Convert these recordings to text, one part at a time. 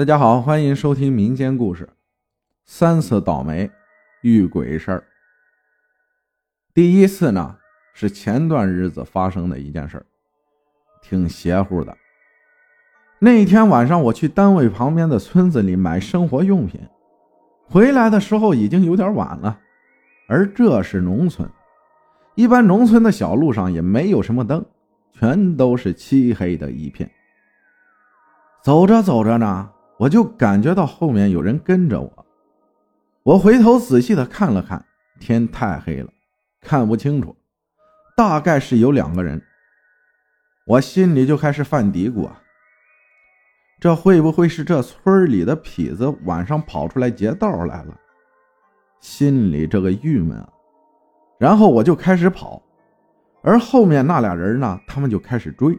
大家好，欢迎收听民间故事《三次倒霉遇鬼事儿》。第一次呢是前段日子发生的一件事儿，挺邪乎的。那天晚上我去单位旁边的村子里买生活用品，回来的时候已经有点晚了，而这是农村，一般农村的小路上也没有什么灯，全都是漆黑的一片。走着走着呢。我就感觉到后面有人跟着我，我回头仔细的看了看，天太黑了，看不清楚，大概是有两个人。我心里就开始犯嘀咕啊，这会不会是这村里的痞子晚上跑出来劫道来了？心里这个郁闷啊，然后我就开始跑，而后面那俩人呢，他们就开始追。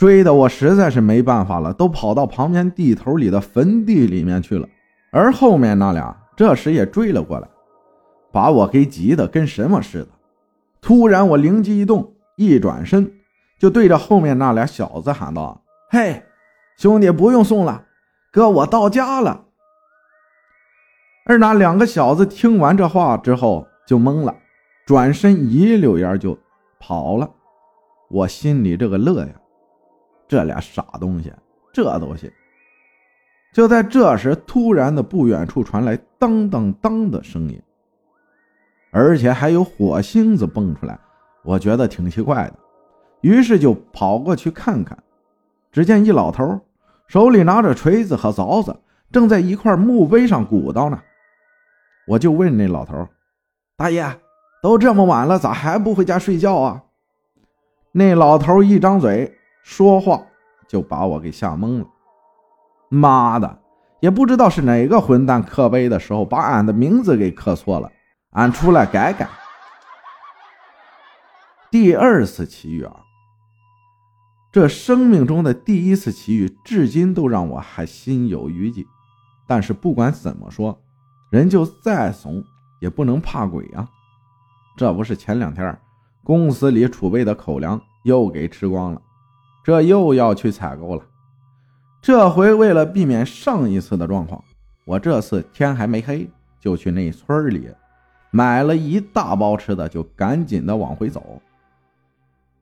追的我实在是没办法了，都跑到旁边地头里的坟地里面去了。而后面那俩这时也追了过来，把我给急得跟什么似的。突然我灵机一动，一转身就对着后面那俩小子喊道：“嘿，兄弟，不用送了，哥我到家了。”而那两个小子听完这话之后就懵了，转身一溜烟就跑了。我心里这个乐呀！这俩傻东西，这都行。就在这时，突然的不远处传来当当当的声音，而且还有火星子蹦出来，我觉得挺奇怪的，于是就跑过去看看。只见一老头手里拿着锤子和凿子，正在一块墓碑上鼓捣呢。我就问那老头：“大爷，都这么晚了，咋还不回家睡觉啊？”那老头一张嘴。说话就把我给吓懵了，妈的，也不知道是哪个混蛋刻碑的时候把俺的名字给刻错了，俺出来改改。第二次奇遇啊，这生命中的第一次奇遇，至今都让我还心有余悸。但是不管怎么说，人就再怂也不能怕鬼啊。这不是前两天公司里储备的口粮又给吃光了。这又要去采购了，这回为了避免上一次的状况，我这次天还没黑就去那村里买了一大包吃的，就赶紧的往回走。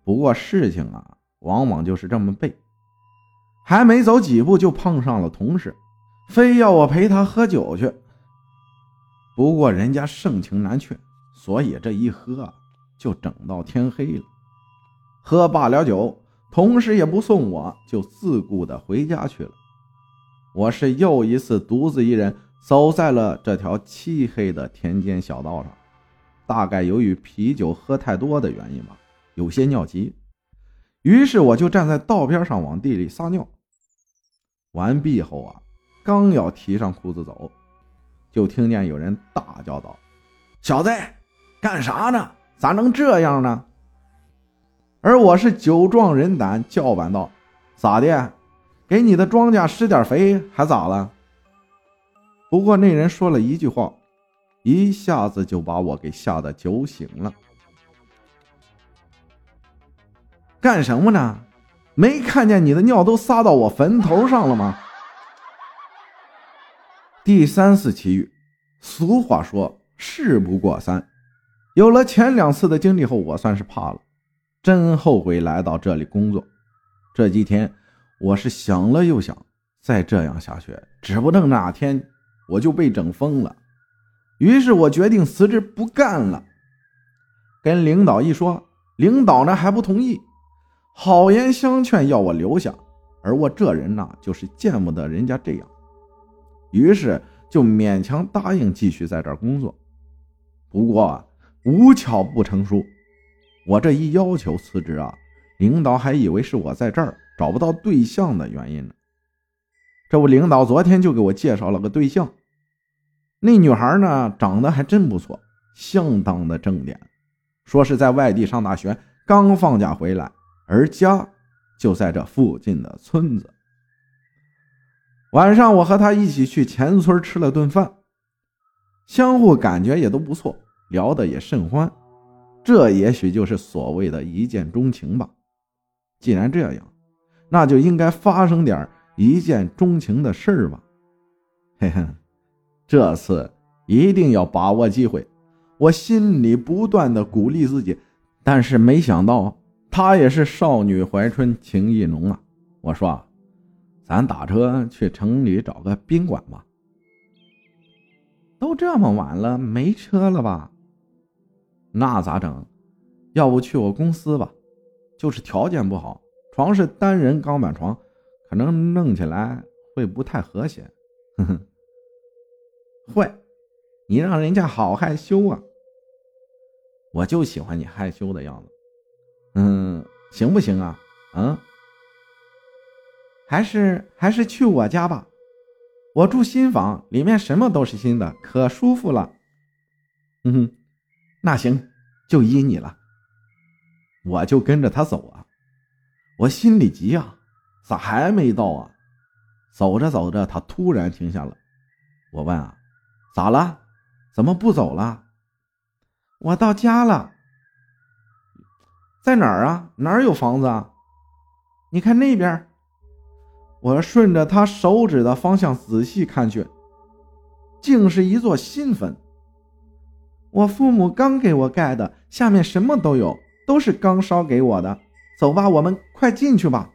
不过事情啊，往往就是这么背，还没走几步就碰上了同事，非要我陪他喝酒去。不过人家盛情难却，所以这一喝就整到天黑了。喝罢了酒。同时也不送我，就自顾的回家去了。我是又一次独自一人走在了这条漆黑的田间小道上。大概由于啤酒喝太多的原因吧，有些尿急。于是我就站在道边上往地里撒尿。完毕后啊，刚要提上裤子走，就听见有人大叫道：“小子，干啥呢？咋能这样呢？”而我是酒壮人胆，叫板道：“咋的？给你的庄稼施点肥，还咋了？”不过那人说了一句话，一下子就把我给吓得酒醒了。干什么呢？没看见你的尿都撒到我坟头上了吗？第三次奇遇，俗话说“事不过三”，有了前两次的经历后，我算是怕了。真后悔来到这里工作。这几天我是想了又想，再这样下去，指不定哪天我就被整疯了。于是我决定辞职不干了。跟领导一说，领导呢还不同意，好言相劝要我留下。而我这人呢，就是见不得人家这样，于是就勉强答应继续在这儿工作。不过无巧不成书。我这一要求辞职啊，领导还以为是我在这儿找不到对象的原因呢。这不，领导昨天就给我介绍了个对象，那女孩呢长得还真不错，相当的正点，说是在外地上大学，刚放假回来，而家就在这附近的村子。晚上我和她一起去前村吃了顿饭，相互感觉也都不错，聊得也甚欢。这也许就是所谓的一见钟情吧。既然这样，那就应该发生点一见钟情的事儿吧。嘿嘿，这次一定要把握机会。我心里不断的鼓励自己，但是没想到她也是少女怀春，情意浓啊。我说：“咱打车去城里找个宾馆吧。”都这么晚了，没车了吧？那咋整？要不去我公司吧？就是条件不好，床是单人钢板床，可能弄起来会不太和谐。哼哼，会，你让人家好害羞啊！我就喜欢你害羞的样子。嗯，行不行啊？嗯，还是还是去我家吧。我住新房，里面什么都是新的，可舒服了。嗯哼，那行，就依你了。我就跟着他走啊，我心里急啊，咋还没到啊？走着走着，他突然停下了。我问啊，咋了？怎么不走了？我到家了，在哪儿啊？哪儿有房子啊？你看那边。我顺着他手指的方向仔细看去，竟是一座新坟。我父母刚给我盖的，下面什么都有，都是刚烧给我的。走吧，我们快进去吧。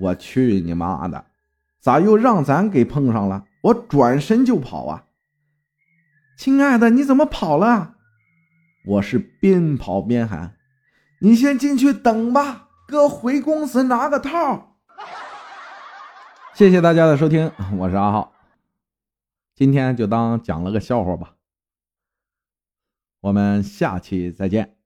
我去你妈的，咋又让咱给碰上了？我转身就跑啊！亲爱的，你怎么跑了？我是边跑边喊：“你先进去等吧，哥回公司拿个套。”谢谢大家的收听，我是阿浩，今天就当讲了个笑话吧，我们下期再见。